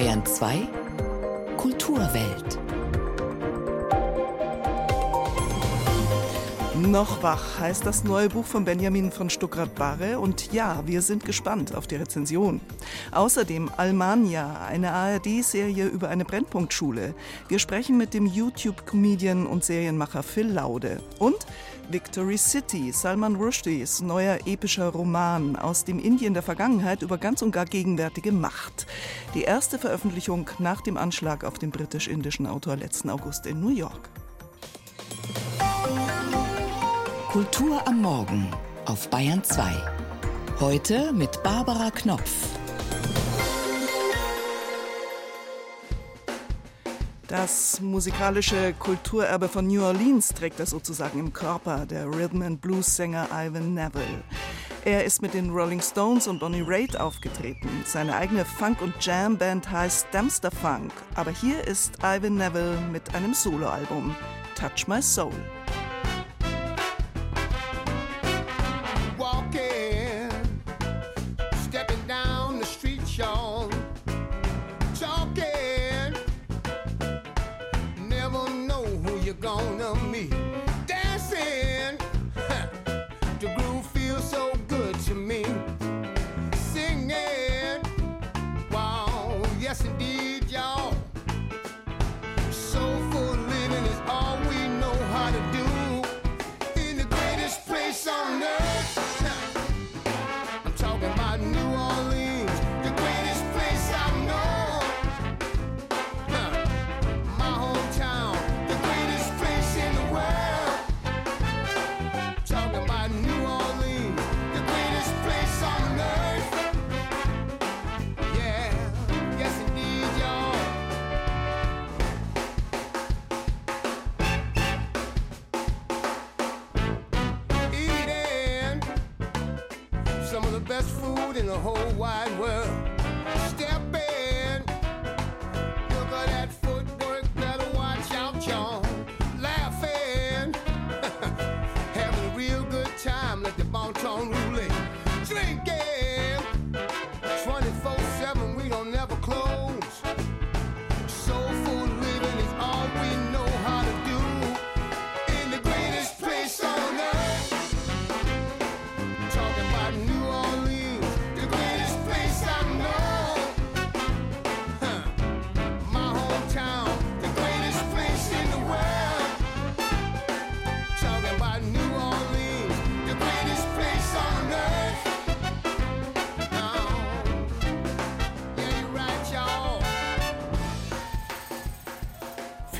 Bayern 2 Kulturwelt. Noch wach heißt das neue Buch von Benjamin von Stuckrad-Barre und ja, wir sind gespannt auf die Rezension. Außerdem Almania, eine ARD-Serie über eine Brennpunktschule. Wir sprechen mit dem YouTube-Comedian und Serienmacher Phil Laude und Victory City, Salman Rushdies neuer epischer Roman aus dem Indien der Vergangenheit über ganz und gar gegenwärtige Macht. Die erste Veröffentlichung nach dem Anschlag auf den britisch-indischen Autor letzten August in New York. Kultur am Morgen auf Bayern 2. Heute mit Barbara Knopf. Das musikalische Kulturerbe von New Orleans trägt er sozusagen im Körper, der Rhythm and Blues Sänger Ivan Neville. Er ist mit den Rolling Stones und Bonnie Raitt aufgetreten. Seine eigene Funk- und Jam-Band heißt Dempster Funk. Aber hier ist Ivan Neville mit einem Soloalbum, Touch My Soul.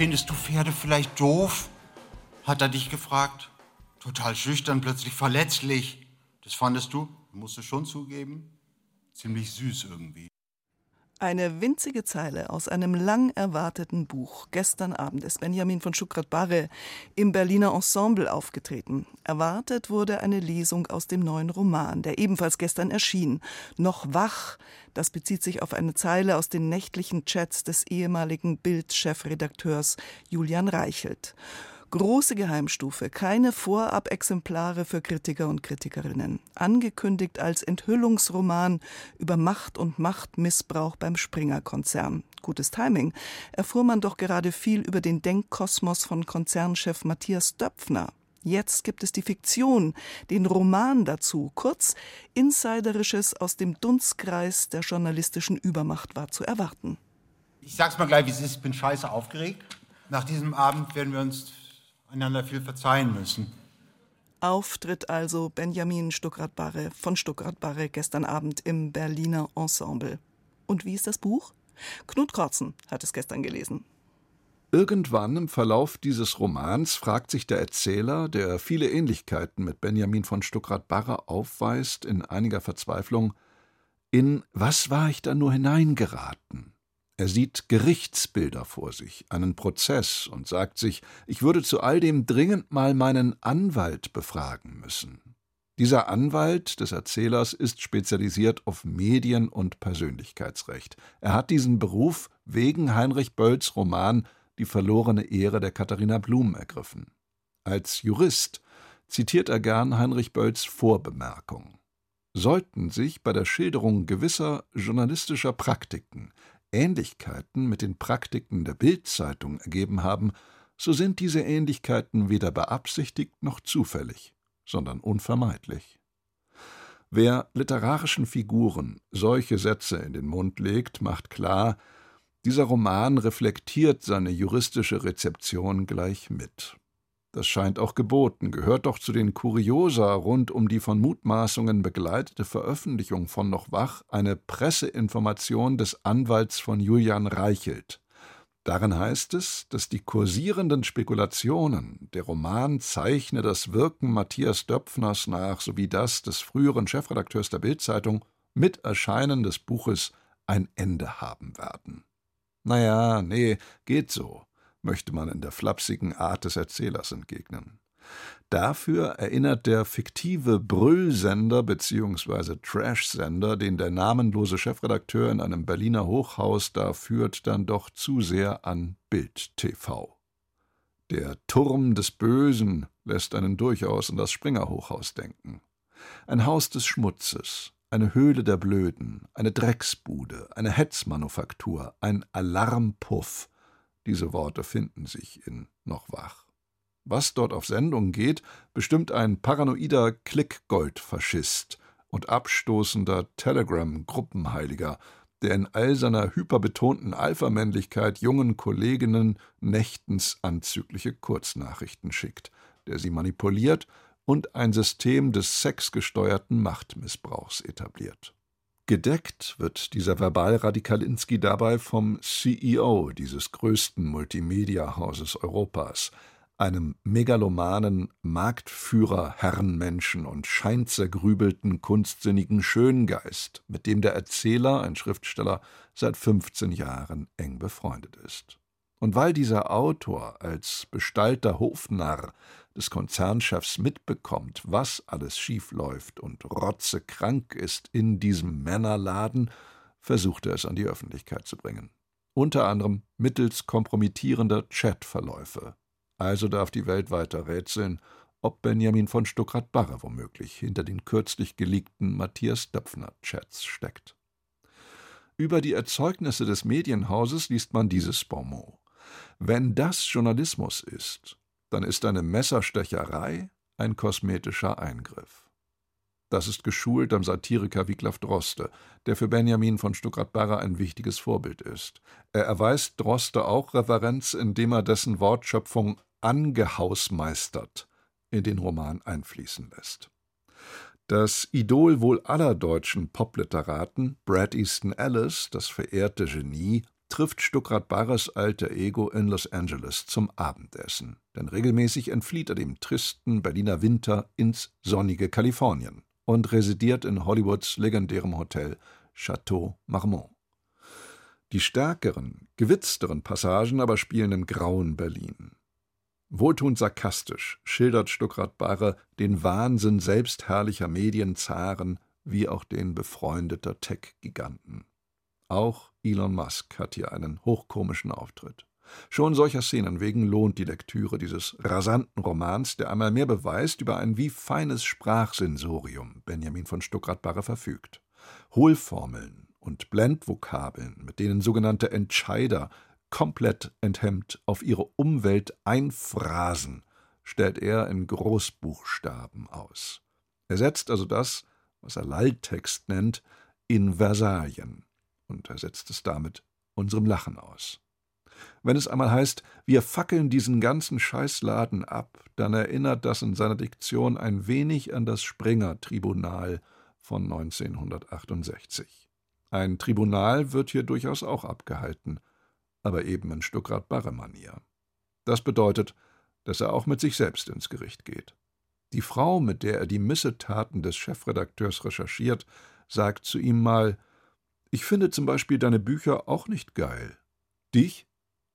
Findest du Pferde vielleicht doof? Hat er dich gefragt. Total schüchtern, plötzlich verletzlich. Das fandest du? Musst du schon zugeben? Ziemlich süß irgendwie. Eine winzige Zeile aus einem lang erwarteten Buch. Gestern Abend ist Benjamin von Schuckrat-Barre im Berliner Ensemble aufgetreten. Erwartet wurde eine Lesung aus dem neuen Roman, der ebenfalls gestern erschien. Noch wach. Das bezieht sich auf eine Zeile aus den nächtlichen Chats des ehemaligen Bild-Chefredakteurs Julian Reichelt. Große Geheimstufe, keine Vorab-Exemplare für Kritiker und Kritikerinnen. Angekündigt als Enthüllungsroman über Macht und Machtmissbrauch beim Springer-Konzern. Gutes Timing. Erfuhr man doch gerade viel über den Denkkosmos von Konzernchef Matthias Döpfner. Jetzt gibt es die Fiktion, den Roman dazu. Kurz, Insiderisches aus dem Dunstkreis der journalistischen Übermacht war zu erwarten. Ich sag's mal gleich, wie es ist. Bin scheiße aufgeregt. Nach diesem Abend werden wir uns einander viel verzeihen müssen. Auftritt also Benjamin Stuckrad-Barre von Stuckrad-Barre gestern Abend im Berliner Ensemble. Und wie ist das Buch? Knut Korzen hat es gestern gelesen. Irgendwann im Verlauf dieses Romans fragt sich der Erzähler, der viele Ähnlichkeiten mit Benjamin von Stuckrad-Barre aufweist, in einiger Verzweiflung, in was war ich da nur hineingeraten? Er sieht Gerichtsbilder vor sich, einen Prozess und sagt sich, ich würde zu all dem dringend mal meinen Anwalt befragen müssen. Dieser Anwalt des Erzählers ist spezialisiert auf Medien- und Persönlichkeitsrecht. Er hat diesen Beruf wegen Heinrich Bölls Roman Die verlorene Ehre der Katharina Blum ergriffen. Als Jurist zitiert er gern Heinrich Bölls Vorbemerkung. Sollten sich bei der Schilderung gewisser journalistischer Praktiken Ähnlichkeiten mit den Praktiken der Bildzeitung ergeben haben, so sind diese Ähnlichkeiten weder beabsichtigt noch zufällig, sondern unvermeidlich. Wer literarischen Figuren solche Sätze in den Mund legt, macht klar, dieser Roman reflektiert seine juristische Rezeption gleich mit. Das scheint auch geboten, gehört doch zu den Kuriosa rund um die von Mutmaßungen begleitete Veröffentlichung von Noch Wach eine Presseinformation des Anwalts von Julian Reichelt. Darin heißt es, dass die kursierenden Spekulationen, der Roman zeichne das Wirken Matthias Döpfners nach sowie das des früheren Chefredakteurs der Bildzeitung mit Erscheinen des Buches ein Ende haben werden. Naja, nee, geht so möchte man in der flapsigen Art des Erzählers entgegnen. Dafür erinnert der fiktive Brüllsender bzw. Trash-Sender, den der namenlose Chefredakteur in einem Berliner Hochhaus da führt, dann doch zu sehr an Bild TV. Der Turm des Bösen lässt einen durchaus an das Springer Hochhaus denken. Ein Haus des Schmutzes, eine Höhle der Blöden, eine Drecksbude, eine Hetzmanufaktur, ein Alarmpuff, diese Worte finden sich in Noch wach. Was dort auf Sendung geht, bestimmt ein paranoider Klickgold-Faschist und abstoßender Telegram-Gruppenheiliger, der in all seiner hyperbetonten Alphamännlichkeit jungen Kolleginnen nächtens anzügliche Kurznachrichten schickt, der sie manipuliert und ein System des sexgesteuerten Machtmissbrauchs etabliert. Gedeckt wird dieser Verbalradikalinski dabei vom CEO dieses größten Multimedia-Hauses Europas, einem megalomanen Marktführer Herrenmenschen und scheinzergrübelten kunstsinnigen Schöngeist, mit dem der Erzähler, ein Schriftsteller, seit 15 Jahren eng befreundet ist. Und weil dieser Autor als bestallter Hofnarr des Konzernchefs mitbekommt, was alles schiefläuft und rotzekrank ist in diesem Männerladen, versucht er es an die Öffentlichkeit zu bringen. Unter anderem mittels kompromittierender Chatverläufe. Also darf die Welt weiter rätseln, ob Benjamin von Stuckrad-Barre womöglich hinter den kürzlich geleakten Matthias Döpfner-Chats steckt. Über die Erzeugnisse des Medienhauses liest man dieses Bonmot. Wenn das Journalismus ist, dann ist eine Messerstecherei ein kosmetischer Eingriff. Das ist geschult am Satiriker Wiglaf Droste, der für Benjamin von Stuckrad-Barre ein wichtiges Vorbild ist. Er erweist Droste auch Referenz, indem er dessen Wortschöpfung angehausmeistert in den Roman einfließen lässt. Das Idol wohl aller deutschen Popliteraten, Brad Easton Ellis, das verehrte Genie, trifft Stuckrad Barres alter Ego in Los Angeles zum Abendessen, denn regelmäßig entflieht er dem tristen Berliner Winter ins sonnige Kalifornien und residiert in Hollywoods legendärem Hotel Chateau Marmont. Die stärkeren, gewitzteren Passagen aber spielen im grauen Berlin. Wohltuend sarkastisch schildert Stuckrad Barre den Wahnsinn selbstherrlicher Medienzaren wie auch den befreundeter Tech-Giganten. Auch Elon Musk hat hier einen hochkomischen Auftritt. Schon solcher Szenen wegen lohnt die Lektüre dieses rasanten Romans, der einmal mehr beweist, über ein wie feines Sprachsensorium Benjamin von Stuckrad-Barre verfügt. Hohlformeln und Blendvokabeln, mit denen sogenannte Entscheider komplett enthemmt auf ihre Umwelt einphrasen, stellt er in Großbuchstaben aus. Er setzt also das, was er Lalltext nennt, in Versalien und er setzt es damit unserem Lachen aus. Wenn es einmal heißt, wir fackeln diesen ganzen Scheißladen ab, dann erinnert das in seiner Diktion ein wenig an das Springer-Tribunal von 1968. Ein Tribunal wird hier durchaus auch abgehalten, aber eben in Stuckrad-Barre-Manier. Das bedeutet, dass er auch mit sich selbst ins Gericht geht. Die Frau, mit der er die Missetaten des Chefredakteurs recherchiert, sagt zu ihm mal, ich finde zum Beispiel deine Bücher auch nicht geil. Dich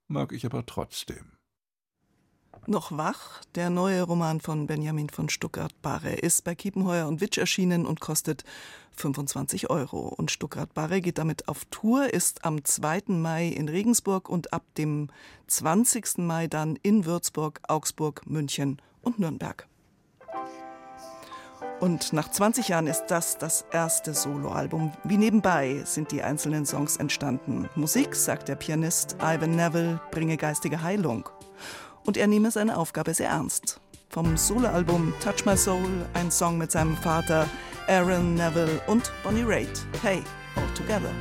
mag ich aber trotzdem. Noch wach, der neue Roman von Benjamin von Stuttgart-Barre ist bei Kiepenheuer und Witsch erschienen und kostet 25 Euro. Und Stuttgart-Barre geht damit auf Tour, ist am 2. Mai in Regensburg und ab dem 20. Mai dann in Würzburg, Augsburg, München und Nürnberg. Und nach 20 Jahren ist das das erste Soloalbum. Wie nebenbei sind die einzelnen Songs entstanden. Musik, sagt der Pianist Ivan Neville, bringe geistige Heilung. Und er nehme seine Aufgabe sehr ernst. Vom Soloalbum Touch My Soul ein Song mit seinem Vater Aaron Neville und Bonnie Raitt. Hey, all together.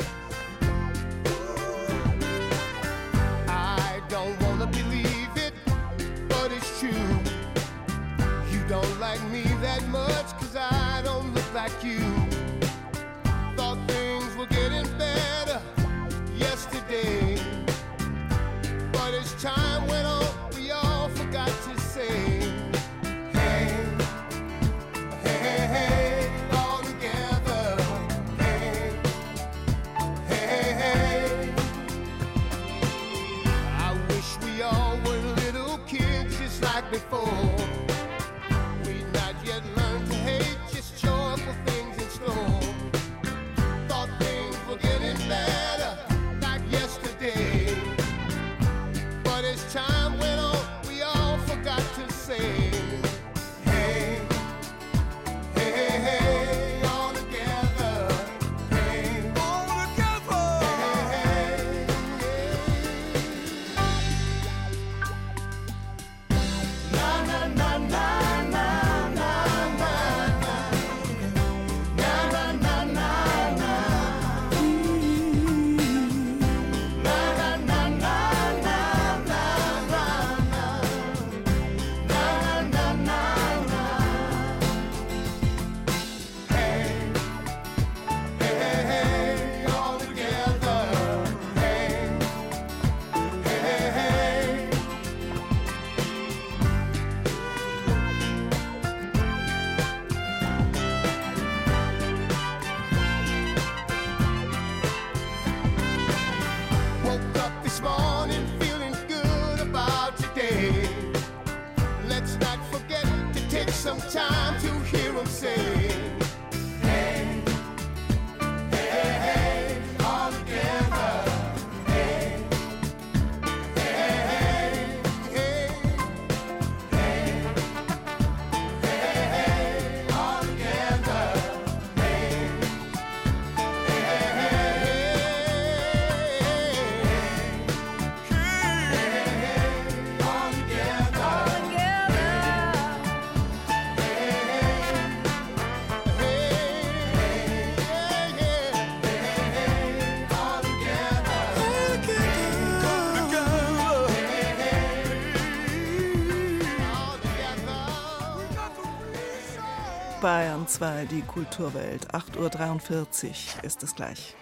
2, die Kulturwelt. 8.43 Uhr ist es gleich.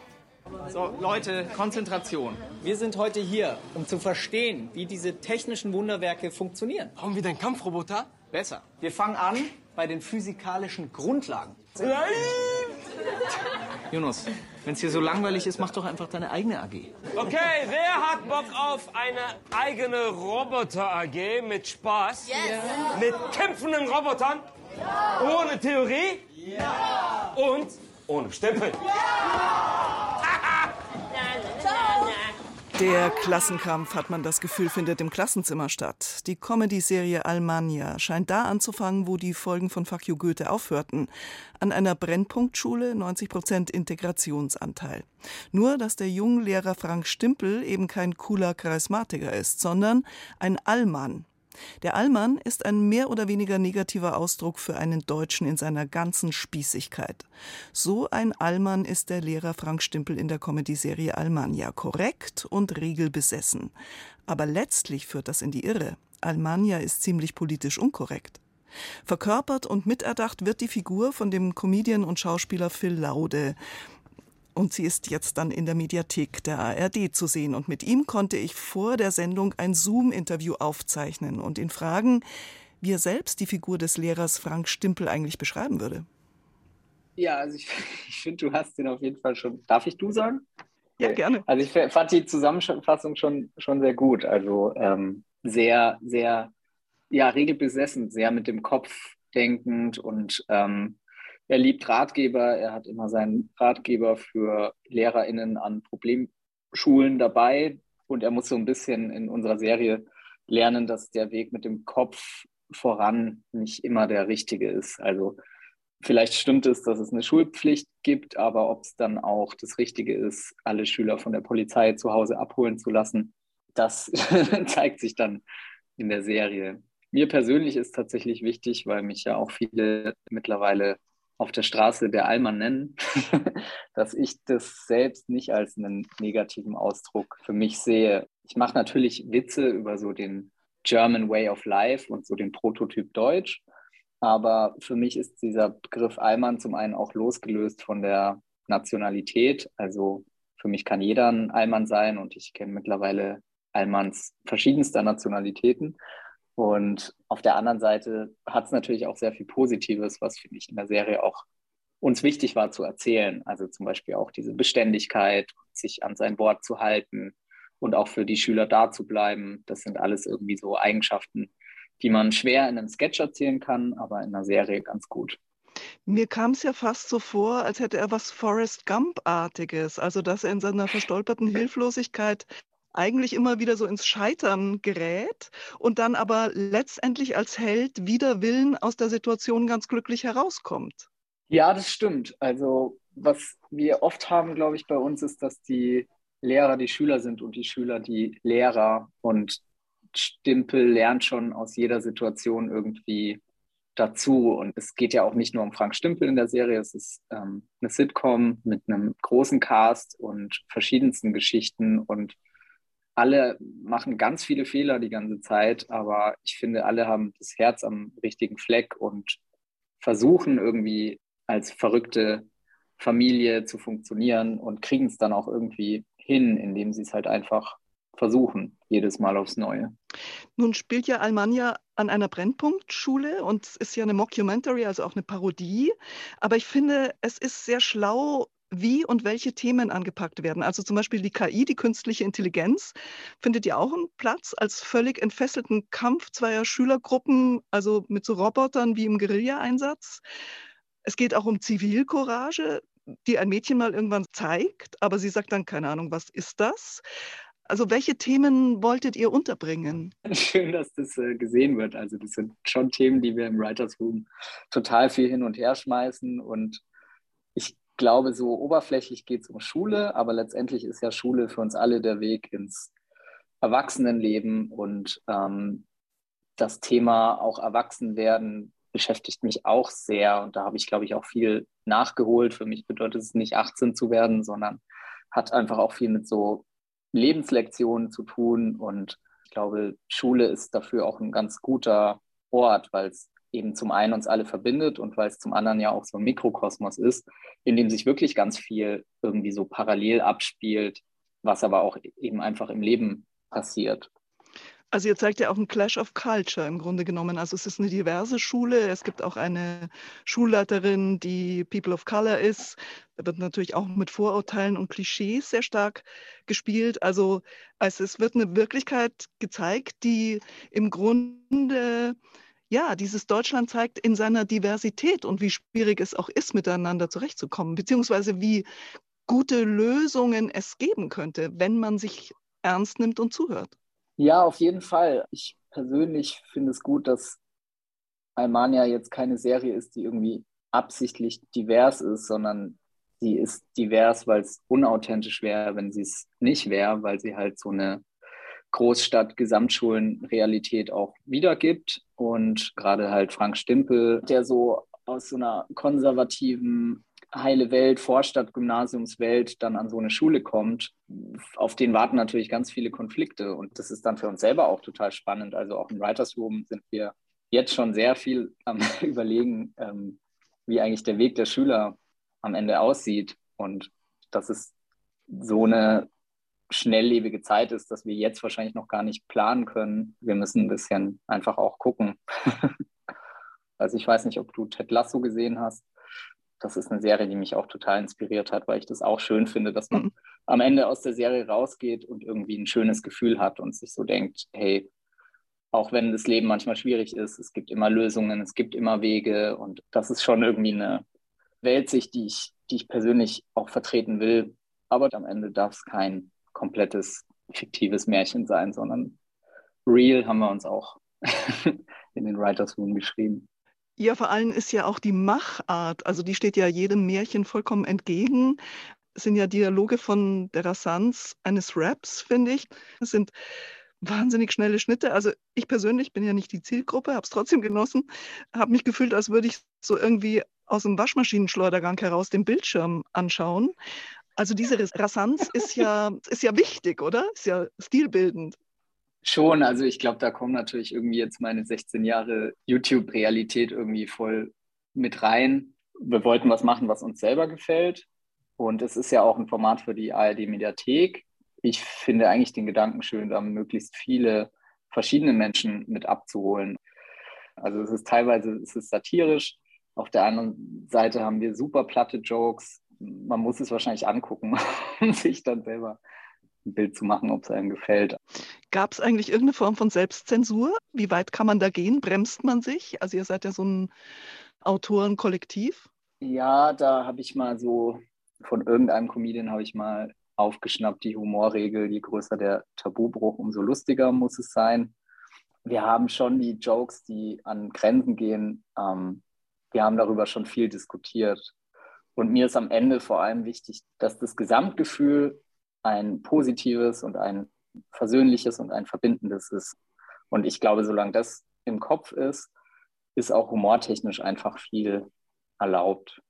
So, Leute, Konzentration. Wir sind heute hier, um zu verstehen, wie diese technischen Wunderwerke funktionieren. Brauchen wir den Kampfroboter? Besser. Wir fangen an bei den physikalischen Grundlagen. Nein! Jonas, wenn es hier so langweilig ist, mach doch einfach deine eigene AG. Okay, wer hat Bock auf eine eigene Roboter-AG mit Spaß? Yes. Mit kämpfenden Robotern? Ohne Theorie? Ja! Und ohne Stempel? Der Klassenkampf, hat man das Gefühl, findet im Klassenzimmer statt. Die Comedy-Serie Almania scheint da anzufangen, wo die Folgen von Fuck Goethe aufhörten. An einer Brennpunktschule 90 Prozent Integrationsanteil. Nur, dass der Junglehrer Frank Stimpel eben kein cooler Charismatiker ist, sondern ein Allmann, der Allmann ist ein mehr oder weniger negativer Ausdruck für einen Deutschen in seiner ganzen Spießigkeit. So ein Allmann ist der Lehrer Frank Stimpel in der Comedy-Serie Almania. Korrekt und regelbesessen. Aber letztlich führt das in die Irre. Almania ist ziemlich politisch unkorrekt. Verkörpert und miterdacht wird die Figur von dem Comedian und Schauspieler Phil Laude. Und sie ist jetzt dann in der Mediathek der ARD zu sehen. Und mit ihm konnte ich vor der Sendung ein Zoom-Interview aufzeichnen und ihn fragen, wie er selbst die Figur des Lehrers Frank Stimpel eigentlich beschreiben würde. Ja, also ich, ich finde, du hast den auf jeden Fall schon. Darf ich du sagen? Ja, gerne. Also ich fand die Zusammenfassung schon, schon sehr gut. Also ähm, sehr, sehr, ja, regelbesessen, sehr mit dem Kopf denkend und ähm, er liebt Ratgeber. Er hat immer seinen Ratgeber für LehrerInnen an Problemschulen dabei. Und er muss so ein bisschen in unserer Serie lernen, dass der Weg mit dem Kopf voran nicht immer der richtige ist. Also vielleicht stimmt es, dass es eine Schulpflicht gibt, aber ob es dann auch das Richtige ist, alle Schüler von der Polizei zu Hause abholen zu lassen, das zeigt sich dann in der Serie. Mir persönlich ist tatsächlich wichtig, weil mich ja auch viele mittlerweile auf der Straße der Allmann nennen, dass ich das selbst nicht als einen negativen Ausdruck für mich sehe. Ich mache natürlich Witze über so den German Way of Life und so den Prototyp Deutsch. Aber für mich ist dieser Begriff Allmann zum einen auch losgelöst von der Nationalität. Also für mich kann jeder ein Allmann sein und ich kenne mittlerweile Allmanns verschiedenster Nationalitäten. Und auf der anderen Seite hat es natürlich auch sehr viel Positives, was finde ich in der Serie auch uns wichtig war zu erzählen. Also zum Beispiel auch diese Beständigkeit, sich an sein Wort zu halten und auch für die Schüler da zu bleiben. Das sind alles irgendwie so Eigenschaften, die man schwer in einem Sketch erzählen kann, aber in einer Serie ganz gut. Mir kam es ja fast so vor, als hätte er was Forrest Gump-artiges, also dass er in seiner verstolperten Hilflosigkeit eigentlich immer wieder so ins Scheitern gerät und dann aber letztendlich als Held wider Willen aus der Situation ganz glücklich herauskommt. Ja, das stimmt. Also was wir oft haben, glaube ich, bei uns ist, dass die Lehrer die Schüler sind und die Schüler die Lehrer. Und Stimpel lernt schon aus jeder Situation irgendwie dazu. Und es geht ja auch nicht nur um Frank Stimpel in der Serie, es ist ähm, eine Sitcom mit einem großen Cast und verschiedensten Geschichten und alle machen ganz viele Fehler die ganze Zeit, aber ich finde, alle haben das Herz am richtigen Fleck und versuchen irgendwie als verrückte Familie zu funktionieren und kriegen es dann auch irgendwie hin, indem sie es halt einfach versuchen, jedes Mal aufs Neue. Nun spielt ja Almania an einer Brennpunktschule und es ist ja eine Mockumentary, also auch eine Parodie. Aber ich finde, es ist sehr schlau, wie und welche Themen angepackt werden. Also zum Beispiel die KI, die künstliche Intelligenz, findet ja auch einen Platz als völlig entfesselten Kampf zweier Schülergruppen, also mit so Robotern wie im Guerilla-Einsatz. Es geht auch um Zivilcourage, die ein Mädchen mal irgendwann zeigt, aber sie sagt dann, keine Ahnung, was ist das? Also welche Themen wolltet ihr unterbringen? Schön, dass das äh, gesehen wird. Also das sind schon Themen, die wir im Writers Room total viel hin und her schmeißen. Und ich glaube, so oberflächlich geht es um Schule, aber letztendlich ist ja Schule für uns alle der Weg ins Erwachsenenleben und ähm, das Thema auch Erwachsenwerden beschäftigt mich auch sehr und da habe ich, glaube ich, auch viel nachgeholt. Für mich bedeutet es nicht 18 zu werden, sondern hat einfach auch viel mit so Lebenslektionen zu tun und ich glaube, Schule ist dafür auch ein ganz guter Ort, weil es eben zum einen uns alle verbindet und weil es zum anderen ja auch so ein Mikrokosmos ist, in dem sich wirklich ganz viel irgendwie so parallel abspielt, was aber auch eben einfach im Leben passiert. Also ihr zeigt ja auch ein Clash of Culture im Grunde genommen. Also es ist eine diverse Schule. Es gibt auch eine Schulleiterin, die People of Color ist. Da wird natürlich auch mit Vorurteilen und Klischees sehr stark gespielt. Also, also es wird eine Wirklichkeit gezeigt, die im Grunde ja, dieses Deutschland zeigt in seiner Diversität und wie schwierig es auch ist, miteinander zurechtzukommen, beziehungsweise wie gute Lösungen es geben könnte, wenn man sich ernst nimmt und zuhört. Ja, auf jeden Fall. Ich persönlich finde es gut, dass Almania jetzt keine Serie ist, die irgendwie absichtlich divers ist, sondern sie ist divers, weil es unauthentisch wäre, wenn sie es nicht wäre, weil sie halt so eine Großstadt-Gesamtschulen-Realität auch wiedergibt. Und gerade halt Frank Stimpel, der so aus so einer konservativen heile Welt, Vorstadt, Gymnasiumswelt dann an so eine Schule kommt, auf den warten natürlich ganz viele Konflikte. Und das ist dann für uns selber auch total spannend. Also auch im Writers Room sind wir jetzt schon sehr viel am Überlegen, ähm, wie eigentlich der Weg der Schüler am Ende aussieht. Und dass es so eine schnelllebige Zeit ist, dass wir jetzt wahrscheinlich noch gar nicht planen können. Wir müssen ein bisschen einfach auch gucken. also ich weiß nicht, ob du Ted Lasso gesehen hast das ist eine Serie, die mich auch total inspiriert hat, weil ich das auch schön finde, dass man mhm. am Ende aus der Serie rausgeht und irgendwie ein schönes Gefühl hat und sich so denkt, hey, auch wenn das Leben manchmal schwierig ist, es gibt immer Lösungen, es gibt immer Wege und das ist schon irgendwie eine Weltsicht, die ich, die ich persönlich auch vertreten will. Aber am Ende darf es kein komplettes fiktives Märchen sein, sondern real haben wir uns auch in den Writers Room geschrieben. Ja, vor allem ist ja auch die Machart, also die steht ja jedem Märchen vollkommen entgegen. Es sind ja Dialoge von der Rassanz eines Raps, finde ich. Es sind wahnsinnig schnelle Schnitte. Also ich persönlich bin ja nicht die Zielgruppe, habe es trotzdem genossen, habe mich gefühlt, als würde ich so irgendwie aus dem Waschmaschinenschleudergang heraus den Bildschirm anschauen. Also diese Rassanz ist ja, ist ja wichtig, oder? Ist ja stilbildend. Schon, also ich glaube, da kommen natürlich irgendwie jetzt meine 16 Jahre YouTube-Realität irgendwie voll mit rein. Wir wollten was machen, was uns selber gefällt. Und es ist ja auch ein Format für die ARD-Mediathek. Ich finde eigentlich den Gedanken schön, da möglichst viele verschiedene Menschen mit abzuholen. Also es ist teilweise es ist satirisch. Auf der anderen Seite haben wir super platte Jokes. Man muss es wahrscheinlich angucken und sich dann selber ein Bild zu machen, ob es einem gefällt. Gab es eigentlich irgendeine Form von Selbstzensur? Wie weit kann man da gehen? Bremst man sich? Also ihr seid ja so ein Autorenkollektiv. Ja, da habe ich mal so von irgendeinem Comedian habe ich mal aufgeschnappt, die Humorregel, je größer der Tabubruch, umso lustiger muss es sein. Wir haben schon die Jokes, die an Grenzen gehen, ähm, wir haben darüber schon viel diskutiert. Und mir ist am Ende vor allem wichtig, dass das Gesamtgefühl ein positives und ein versöhnliches und ein verbindendes ist. Und ich glaube, solange das im Kopf ist, ist auch humortechnisch einfach viel erlaubt.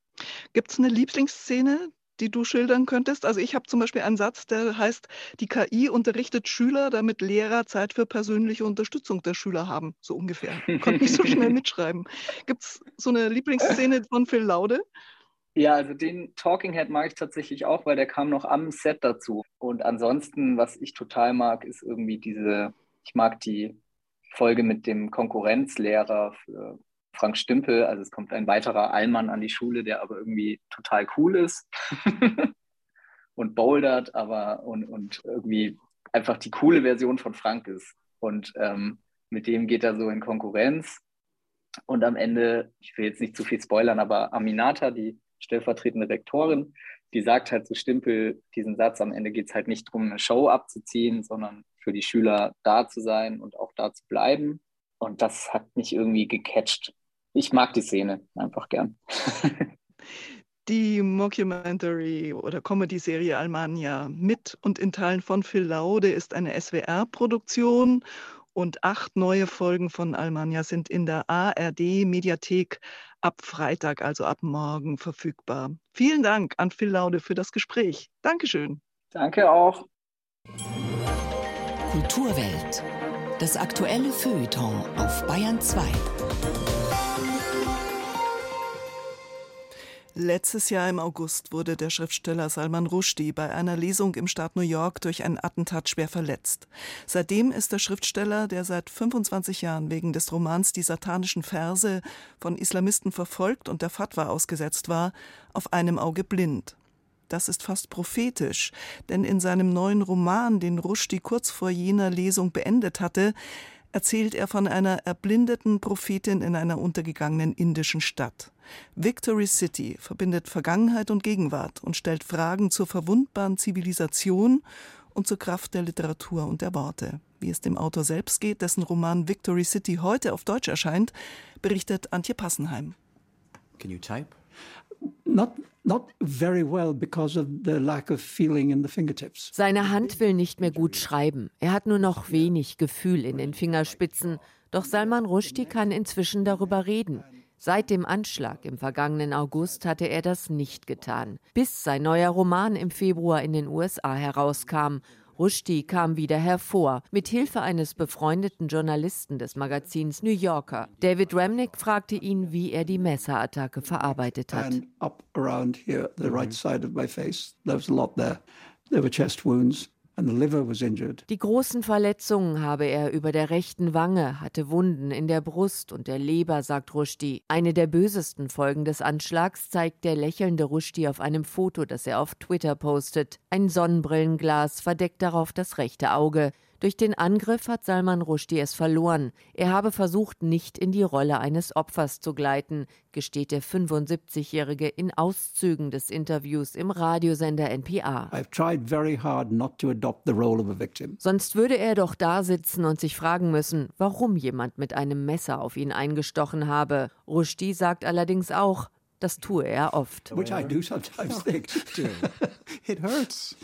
Gibt es eine Lieblingsszene, die du schildern könntest? Also ich habe zum Beispiel einen Satz, der heißt, die KI unterrichtet Schüler, damit Lehrer Zeit für persönliche Unterstützung der Schüler haben, so ungefähr. Konnte nicht so schnell mitschreiben. Gibt es so eine Lieblingsszene von Phil Laude? Ja, also den Talking Head mag ich tatsächlich auch, weil der kam noch am Set dazu. Und ansonsten, was ich total mag, ist irgendwie diese, ich mag die Folge mit dem Konkurrenzlehrer für Frank Stümpel. Also es kommt ein weiterer Allmann an die Schule, der aber irgendwie total cool ist und bouldert, aber und, und irgendwie einfach die coole Version von Frank ist. Und ähm, mit dem geht er so in Konkurrenz. Und am Ende, ich will jetzt nicht zu viel spoilern, aber Aminata, die stellvertretende Rektorin, die sagt halt zu Stimpel diesen Satz, am Ende geht es halt nicht darum, eine Show abzuziehen, sondern für die Schüler da zu sein und auch da zu bleiben. Und das hat mich irgendwie gecatcht. Ich mag die Szene einfach gern. Die Mockumentary oder Comedy-Serie Almania mit und in Teilen von Phil Laude ist eine SWR-Produktion und acht neue Folgen von Almania sind in der ARD-Mediathek ab Freitag, also ab morgen verfügbar. Vielen Dank an Phil Laude für das Gespräch. Dankeschön. Danke auch. Kulturwelt. Das aktuelle Feuilleton auf Bayern 2. Letztes Jahr im August wurde der Schriftsteller Salman Rushdie bei einer Lesung im Staat New York durch ein Attentat schwer verletzt. Seitdem ist der Schriftsteller, der seit 25 Jahren wegen des Romans Die satanischen Verse von Islamisten verfolgt und der Fatwa ausgesetzt war, auf einem Auge blind. Das ist fast prophetisch, denn in seinem neuen Roman, den Rushdie kurz vor jener Lesung beendet hatte, erzählt er von einer erblindeten Prophetin in einer untergegangenen indischen Stadt. Victory City verbindet Vergangenheit und Gegenwart und stellt Fragen zur verwundbaren Zivilisation und zur Kraft der Literatur und der Worte. Wie es dem Autor selbst geht, dessen Roman Victory City heute auf Deutsch erscheint, berichtet Antje Passenheim. Can you type? Not, not very well because of the lack of feeling in the fingertips. Seine Hand will nicht mehr gut schreiben. Er hat nur noch wenig Gefühl in den Fingerspitzen. Doch Salman Rushdie kann inzwischen darüber reden. Seit dem Anschlag im vergangenen August hatte er das nicht getan, bis sein neuer Roman im Februar in den USA herauskam Rushdie kam wieder hervor, mit Hilfe eines befreundeten Journalisten des Magazins New Yorker. David Remnick fragte ihn, wie er die Messerattacke verarbeitet hat. And up around here, the right side of my face, there was a lot there. There were chest wounds. Die großen Verletzungen habe er über der rechten Wange, hatte Wunden in der Brust und der Leber, sagt Rushdie. Eine der bösesten Folgen des Anschlags zeigt der lächelnde Rushdie auf einem Foto, das er auf Twitter postet. Ein Sonnenbrillenglas verdeckt darauf das rechte Auge. Durch den Angriff hat Salman Rushdie es verloren. Er habe versucht, nicht in die Rolle eines Opfers zu gleiten, gesteht der 75-Jährige in Auszügen des Interviews im Radiosender NPR. Sonst würde er doch da sitzen und sich fragen müssen, warum jemand mit einem Messer auf ihn eingestochen habe. Rushdie sagt allerdings auch, das tue er oft. Which I do sometimes think. It hurts.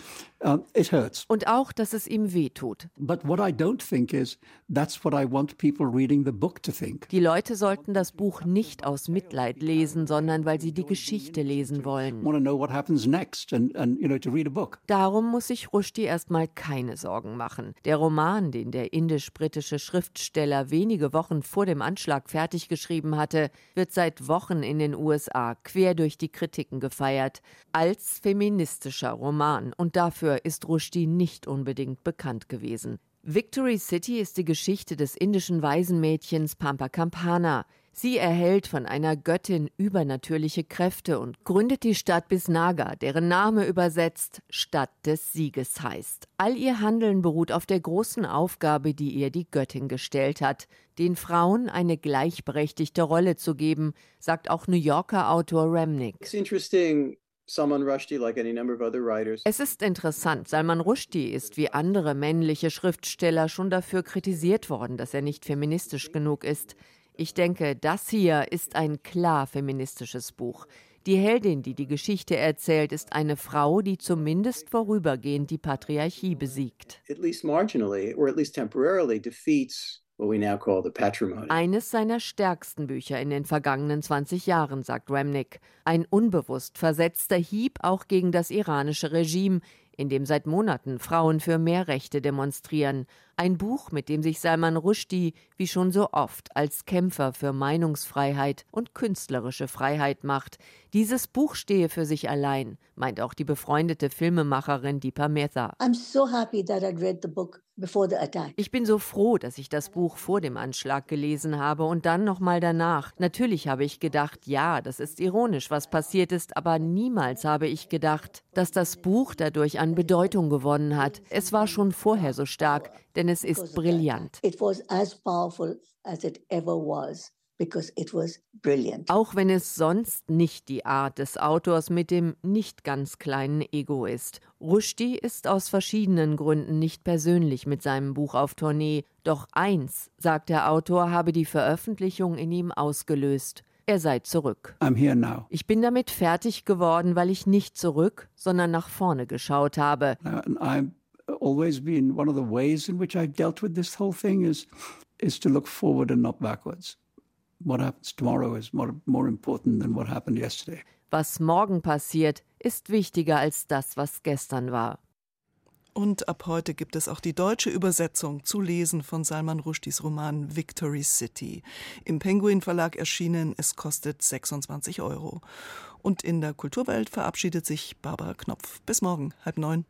Um, it hurts. Und auch, dass es ihm wehtut. But what I don't think is that's what I want people reading the book to think. Die Leute sollten das Buch nicht aus Mitleid lesen, sondern weil sie die Geschichte lesen wollen. Want to know what happens next and, and you know to read a book. Darum muss sich Rushdie erstmal keine Sorgen machen. Der Roman, den der indisch-britische Schriftsteller wenige Wochen vor dem Anschlag fertig geschrieben hatte, wird seit Wochen in den USA quer durch die Kritiken gefeiert als feministischer Roman und dafür Dafür ist Rushdie nicht unbedingt bekannt gewesen. Victory City ist die Geschichte des indischen Waisenmädchens Pampa Campana. Sie erhält von einer Göttin übernatürliche Kräfte und gründet die Stadt Bisnaga, deren Name übersetzt Stadt des Sieges heißt. All ihr Handeln beruht auf der großen Aufgabe, die ihr die Göttin gestellt hat, den Frauen eine gleichberechtigte Rolle zu geben, sagt auch New Yorker Autor Remnick. It's interesting es ist interessant, Salman Rushdie ist wie andere männliche Schriftsteller schon dafür kritisiert worden, dass er nicht feministisch genug ist. Ich denke, das hier ist ein klar feministisches Buch. Die Heldin, die die Geschichte erzählt, ist eine Frau, die zumindest vorübergehend die Patriarchie besiegt. At least marginally or at least temporarily defeats eines seiner stärksten Bücher in den vergangenen 20 Jahren, sagt Remnick. Ein unbewusst versetzter Hieb auch gegen das iranische Regime, in dem seit Monaten Frauen für mehr Rechte demonstrieren. Ein Buch, mit dem sich Salman Rushdie wie schon so oft als Kämpfer für Meinungsfreiheit und künstlerische Freiheit macht. Dieses Buch stehe für sich allein, meint auch die befreundete Filmemacherin Deepa Mehta. I'm so happy that I read the book ich bin so froh, dass ich das Buch vor dem Anschlag gelesen habe und dann nochmal danach. Natürlich habe ich gedacht, ja, das ist ironisch, was passiert ist, aber niemals habe ich gedacht, dass das Buch dadurch an Bedeutung gewonnen hat. Es war schon vorher so stark, denn es ist brillant. It was as powerful as it ever was. Auch wenn es sonst nicht die Art des Autors mit dem nicht ganz kleinen Ego ist. Rushdie ist aus verschiedenen Gründen nicht persönlich mit seinem Buch auf Tournee. Doch eins, sagt der Autor, habe die Veröffentlichung in ihm ausgelöst. Er sei zurück. Ich bin damit fertig geworden, weil ich nicht zurück, sondern nach vorne geschaut habe. I've always been one of the ways in which I've dealt with this whole thing is is to look forward and not backwards what happens tomorrow is more, more important than what happened yesterday. Was morgen passiert, ist wichtiger als das, was gestern war. Und ab heute gibt es auch die deutsche Übersetzung zu lesen von Salman Rushdies Roman Victory City. Im Penguin Verlag erschienen, es kostet 26 Euro. Und in der Kulturwelt verabschiedet sich Barbara Knopf. Bis morgen, halb neun.